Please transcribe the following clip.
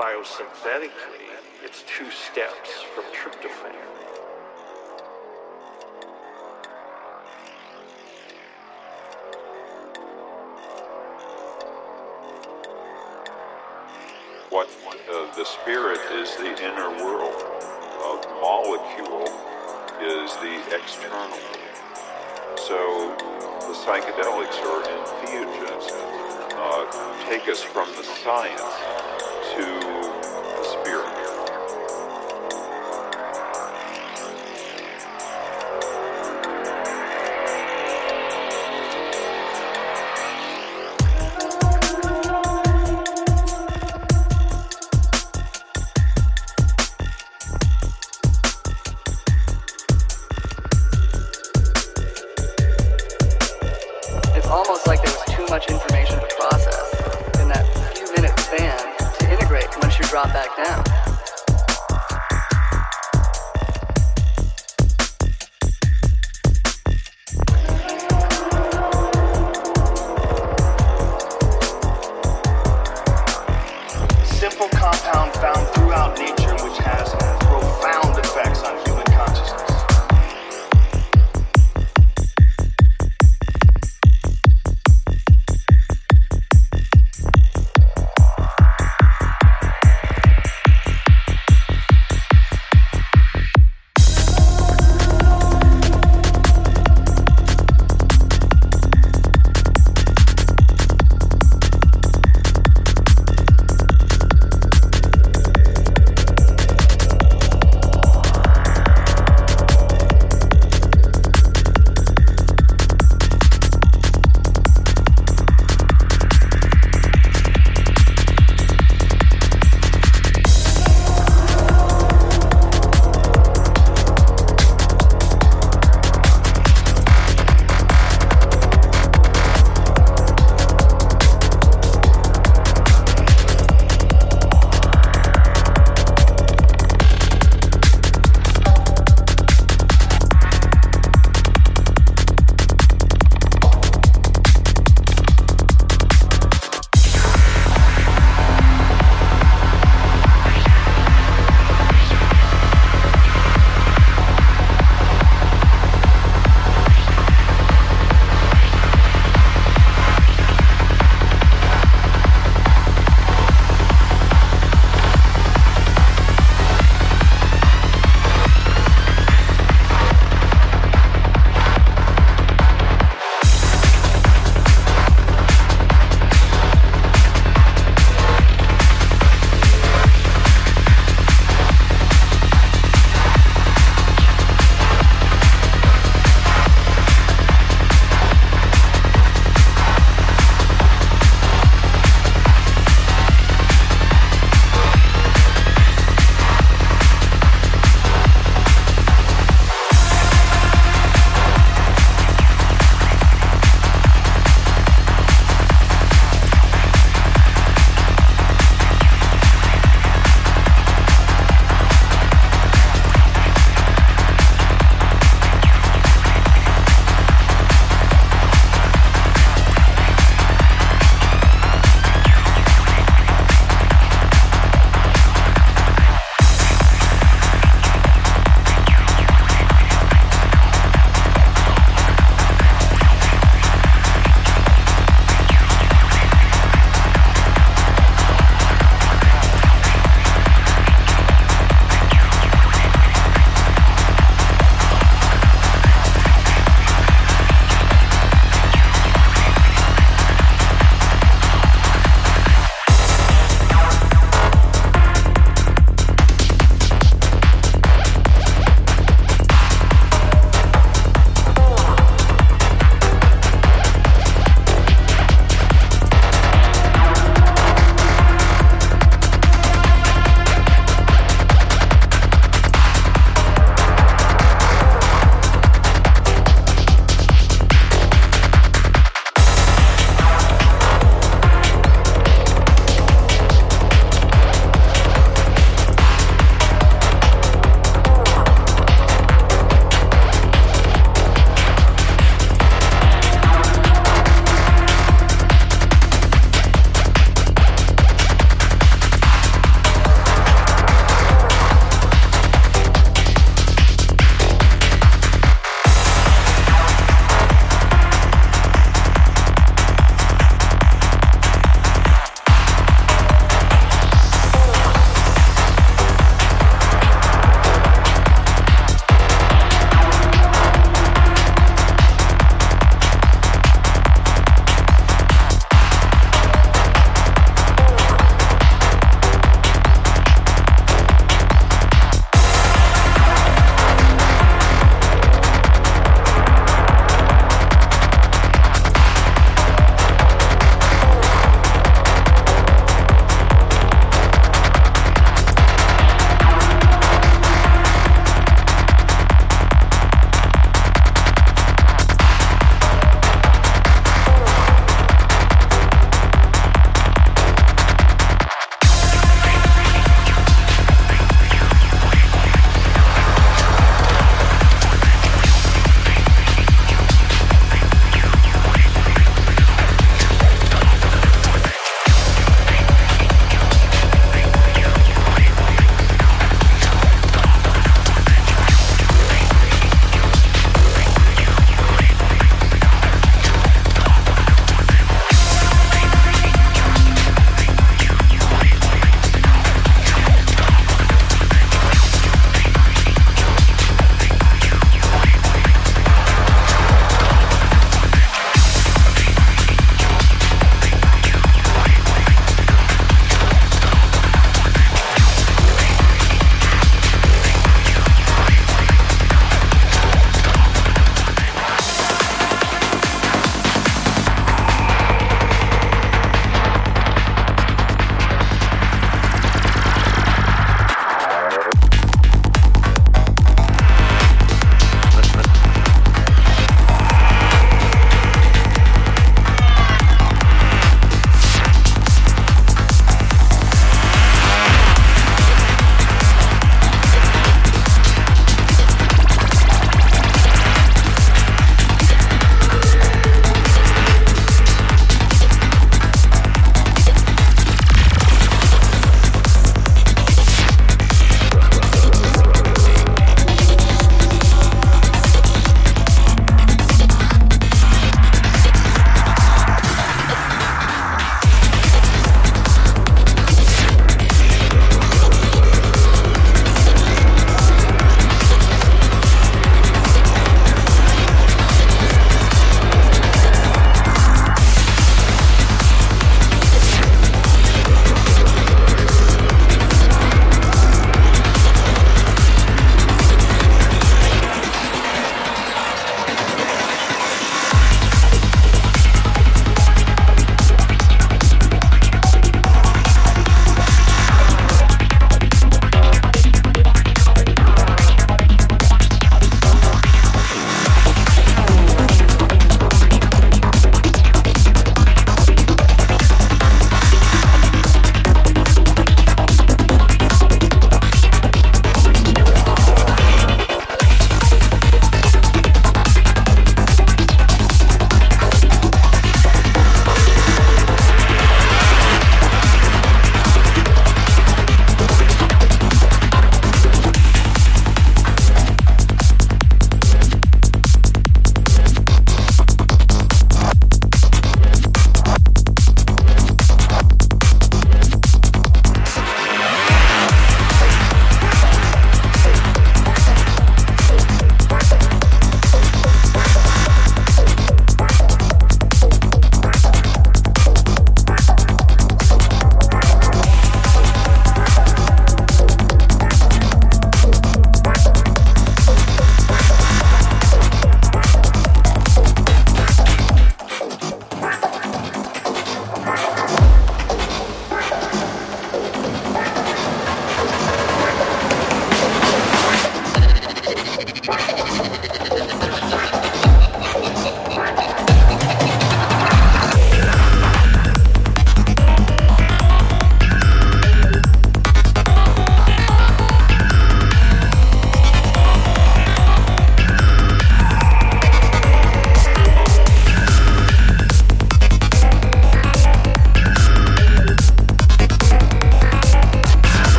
biosynthetically, it's two steps from tryptophan. What uh, the spirit is the inner world. The molecule is the external. So the psychedelics or entheogens uh, take us from the science to